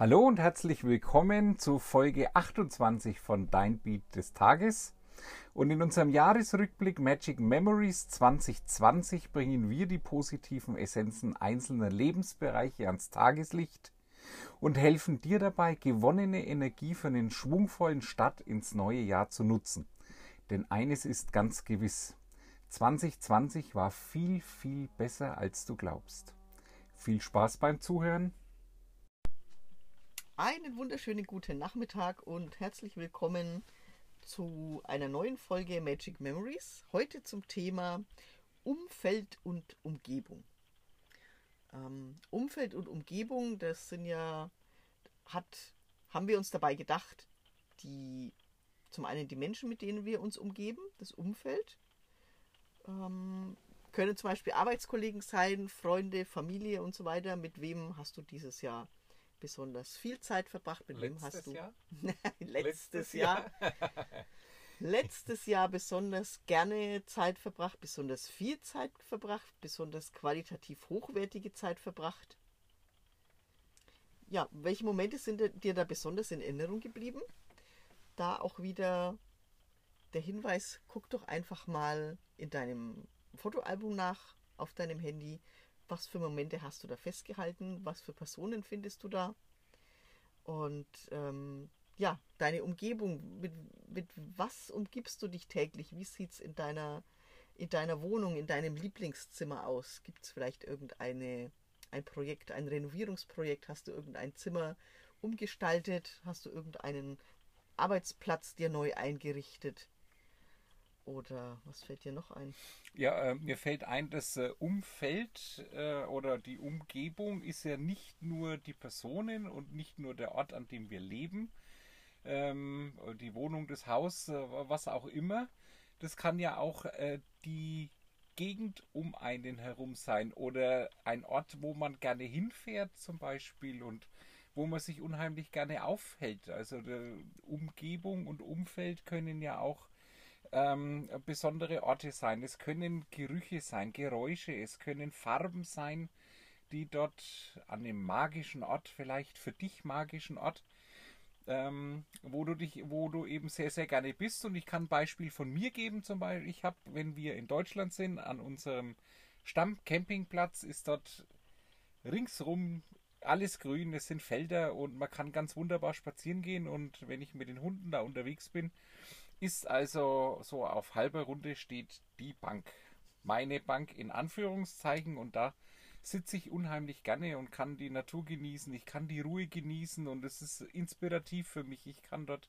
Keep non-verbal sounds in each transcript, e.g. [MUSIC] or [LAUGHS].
Hallo und herzlich willkommen zu Folge 28 von Dein Beat des Tages. Und in unserem Jahresrückblick Magic Memories 2020 bringen wir die positiven Essenzen einzelner Lebensbereiche ans Tageslicht und helfen dir dabei, gewonnene Energie für einen schwungvollen Start ins neue Jahr zu nutzen. Denn eines ist ganz gewiss, 2020 war viel, viel besser, als du glaubst. Viel Spaß beim Zuhören einen wunderschönen guten Nachmittag und herzlich willkommen zu einer neuen Folge Magic Memories. Heute zum Thema Umfeld und Umgebung. Ähm, Umfeld und Umgebung, das sind ja, hat, haben wir uns dabei gedacht, die zum einen die Menschen, mit denen wir uns umgeben, das Umfeld, ähm, können zum Beispiel Arbeitskollegen sein, Freunde, Familie und so weiter. Mit wem hast du dieses Jahr besonders viel Zeit verbracht? Mit wem hast du? Jahr? [LAUGHS] [LAUGHS] letztes, letztes Jahr. [LAUGHS] letztes Jahr besonders gerne Zeit verbracht, besonders viel Zeit verbracht, besonders qualitativ hochwertige Zeit verbracht. Ja, welche Momente sind dir da besonders in Erinnerung geblieben? Da auch wieder der Hinweis, guck doch einfach mal in deinem Fotoalbum nach auf deinem Handy, was für Momente hast du da festgehalten, was für Personen findest du da und ähm, ja, deine Umgebung, mit, mit was umgibst du dich täglich? Wie sieht es in deiner, in deiner Wohnung, in deinem Lieblingszimmer aus? Gibt es vielleicht irgendeine ein Projekt, ein Renovierungsprojekt? Hast du irgendein Zimmer umgestaltet? Hast du irgendeinen Arbeitsplatz dir neu eingerichtet? Oder was fällt dir noch ein? Ja, äh, mir fällt ein, das äh, Umfeld äh, oder die Umgebung ist ja nicht nur die Personen und nicht nur der Ort, an dem wir leben, ähm, die Wohnung, das Haus, äh, was auch immer. Das kann ja auch äh, die Gegend um einen herum sein oder ein Ort, wo man gerne hinfährt zum Beispiel und wo man sich unheimlich gerne aufhält. Also Umgebung und Umfeld können ja auch ähm, besondere Orte sein. Es können Gerüche sein, Geräusche, es können Farben sein, die dort an einem magischen Ort, vielleicht für dich magischen Ort, ähm, wo du dich, wo du eben sehr, sehr gerne bist. Und ich kann ein Beispiel von mir geben, zum Beispiel, ich habe, wenn wir in Deutschland sind, an unserem Stammcampingplatz ist dort ringsrum alles grün, es sind Felder und man kann ganz wunderbar spazieren gehen. Und wenn ich mit den Hunden da unterwegs bin, ist also so auf halber Runde steht die Bank. Meine Bank in Anführungszeichen und da sitze ich unheimlich gerne und kann die Natur genießen. Ich kann die Ruhe genießen und es ist inspirativ für mich. Ich kann dort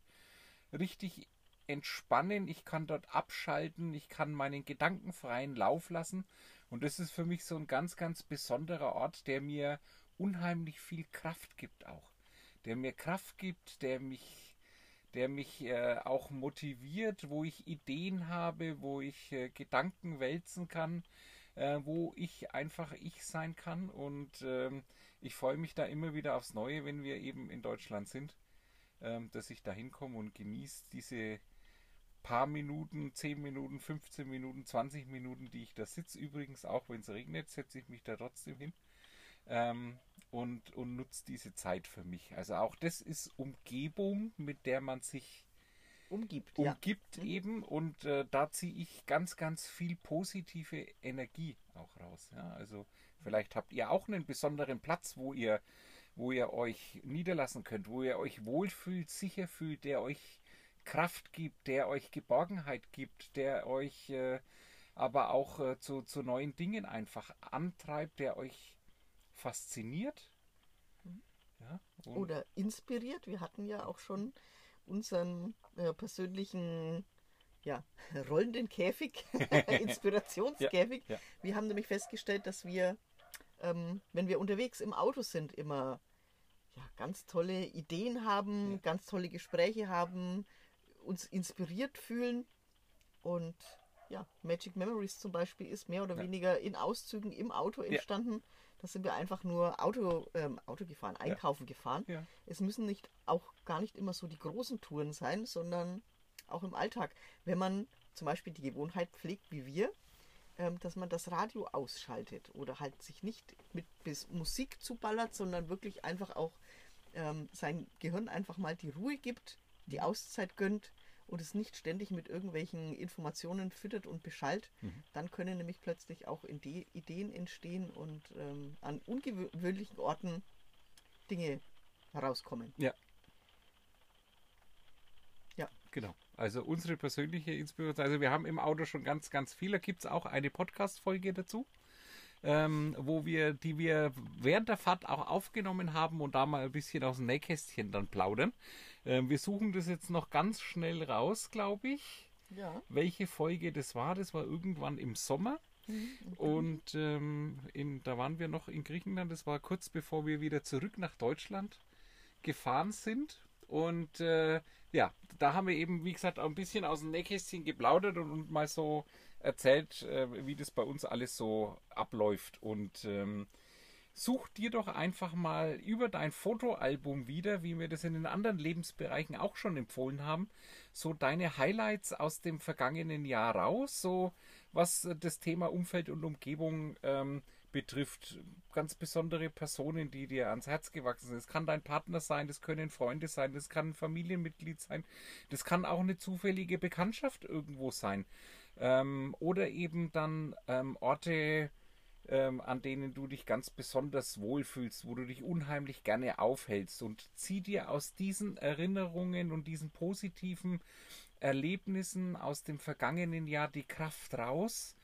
richtig entspannen, ich kann dort abschalten, ich kann meinen gedankenfreien Lauf lassen und das ist für mich so ein ganz, ganz besonderer Ort, der mir unheimlich viel Kraft gibt auch. Der mir Kraft gibt, der mich der mich äh, auch motiviert, wo ich Ideen habe, wo ich äh, Gedanken wälzen kann, äh, wo ich einfach ich sein kann. Und ähm, ich freue mich da immer wieder aufs Neue, wenn wir eben in Deutschland sind, ähm, dass ich da hinkomme und genieße diese paar Minuten, 10 Minuten, 15 Minuten, 20 Minuten, die ich da sitze. Übrigens auch, wenn es regnet, setze ich mich da trotzdem hin. Ähm, und, und nutzt diese Zeit für mich. Also auch das ist Umgebung, mit der man sich umgibt, umgibt ja. Mhm. eben und äh, da ziehe ich ganz, ganz viel positive Energie auch raus. Ja? Also vielleicht habt ihr auch einen besonderen Platz, wo ihr, wo ihr euch niederlassen könnt, wo ihr euch wohlfühlt, sicher fühlt, der euch Kraft gibt, der euch Geborgenheit gibt, der euch äh, aber auch äh, zu, zu neuen Dingen einfach antreibt, der euch fasziniert. Ja, Oder inspiriert. Wir hatten ja auch schon unseren äh, persönlichen ja, [LAUGHS] rollenden Käfig, [LAUGHS] Inspirationskäfig. Ja, ja. Wir haben nämlich festgestellt, dass wir, ähm, wenn wir unterwegs im Auto sind, immer ja, ganz tolle Ideen haben, ja. ganz tolle Gespräche haben, uns inspiriert fühlen. Und ja, Magic Memories zum Beispiel ist mehr oder weniger in Auszügen im Auto entstanden. Da sind wir einfach nur Auto, ähm, Auto gefahren, einkaufen ja. gefahren. Ja. Es müssen nicht auch gar nicht immer so die großen Touren sein, sondern auch im Alltag. Wenn man zum Beispiel die Gewohnheit pflegt wie wir, ähm, dass man das Radio ausschaltet oder halt sich nicht mit bis Musik zuballert, sondern wirklich einfach auch ähm, sein Gehirn einfach mal die Ruhe gibt, die Auszeit gönnt und es nicht ständig mit irgendwelchen Informationen füttert und beschallt, mhm. dann können nämlich plötzlich auch Ideen entstehen und ähm, an ungewöhnlichen Orten Dinge herauskommen. Ja. Ja. Genau. Also unsere persönliche Inspiration. Also wir haben im Auto schon ganz, ganz viele. Gibt es auch eine Podcast-Folge dazu? Ähm, wo wir, die wir während der Fahrt auch aufgenommen haben und da mal ein bisschen aus dem Nähkästchen dann plaudern. Ähm, wir suchen das jetzt noch ganz schnell raus, glaube ich. Ja. Welche Folge das war? Das war irgendwann im Sommer. Mhm, Und ähm, in, da waren wir noch in Griechenland. Das war kurz bevor wir wieder zurück nach Deutschland gefahren sind. Und äh, ja, da haben wir eben, wie gesagt, auch ein bisschen aus dem Nähkästchen geplaudert und, und mal so erzählt, äh, wie das bei uns alles so abläuft. Und ähm, such dir doch einfach mal über dein Fotoalbum wieder, wie wir das in den anderen Lebensbereichen auch schon empfohlen haben, so deine Highlights aus dem vergangenen Jahr raus, so was das Thema Umfeld und Umgebung ähm, betrifft. Ganz besondere Personen, die dir ans Herz gewachsen sind. Es kann dein Partner sein, das können Freunde sein, das kann ein Familienmitglied sein, das kann auch eine zufällige Bekanntschaft irgendwo sein. Ähm, oder eben dann ähm, Orte, ähm, an denen du dich ganz besonders wohlfühlst, wo du dich unheimlich gerne aufhältst und zieh dir aus diesen Erinnerungen und diesen positiven Erlebnissen aus dem vergangenen Jahr die Kraft raus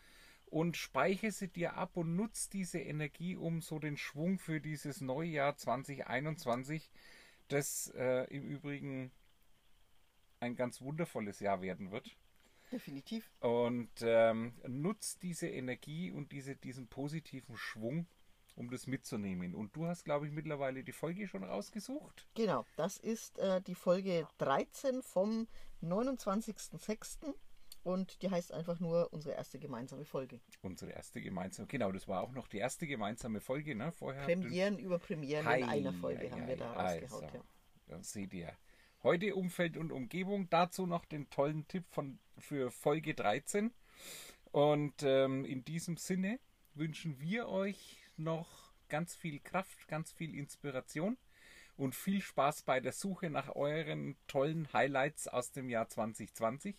und speichere sie dir ab und nutz diese Energie, um so den Schwung für dieses neue Jahr 2021, das äh, im Übrigen ein ganz wundervolles Jahr werden wird. Definitiv. Und ähm, nutzt diese Energie und diese, diesen positiven Schwung, um das mitzunehmen. Und du hast, glaube ich, mittlerweile die Folge schon rausgesucht. Genau, das ist äh, die Folge 13 vom 29.06. Und die heißt einfach nur unsere erste gemeinsame Folge. Unsere erste gemeinsame, genau, das war auch noch die erste gemeinsame Folge, ne? Vorher. Premieren über Premieren Hi, in einer Folge ja, haben ja, wir da rausgehauen. Also, ja. Dann seht ihr. Heute Umfeld und Umgebung. Dazu noch den tollen Tipp von, für Folge 13. Und ähm, in diesem Sinne wünschen wir euch noch ganz viel Kraft, ganz viel Inspiration und viel Spaß bei der Suche nach euren tollen Highlights aus dem Jahr 2020.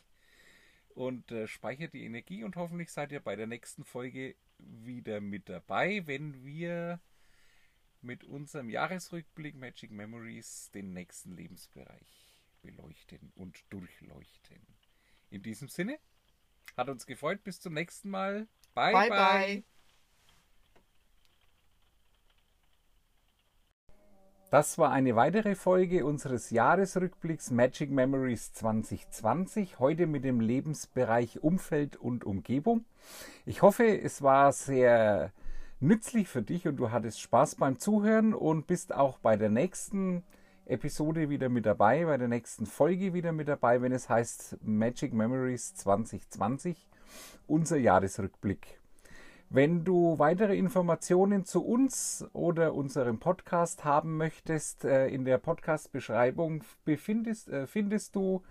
Und äh, speichert die Energie und hoffentlich seid ihr bei der nächsten Folge wieder mit dabei, wenn wir mit unserem Jahresrückblick Magic Memories den nächsten Lebensbereich beleuchten und durchleuchten. In diesem Sinne, hat uns gefreut. Bis zum nächsten Mal. Bye, bye. bye. bye. Das war eine weitere Folge unseres Jahresrückblicks Magic Memories 2020, heute mit dem Lebensbereich Umfeld und Umgebung. Ich hoffe, es war sehr nützlich für dich und du hattest Spaß beim Zuhören und bist auch bei der nächsten Episode wieder mit dabei, bei der nächsten Folge wieder mit dabei, wenn es heißt Magic Memories 2020, unser Jahresrückblick. Wenn du weitere Informationen zu uns oder unserem Podcast haben möchtest, äh, in der Podcast-Beschreibung befindest, äh, findest du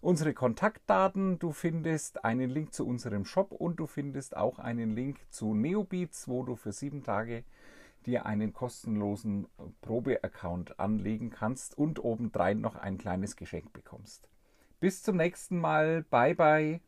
unsere Kontaktdaten, du findest einen Link zu unserem Shop und du findest auch einen Link zu Neobeats, wo du für sieben Tage dir einen kostenlosen Probe-Account anlegen kannst und obendrein noch ein kleines Geschenk bekommst. Bis zum nächsten Mal. Bye bye.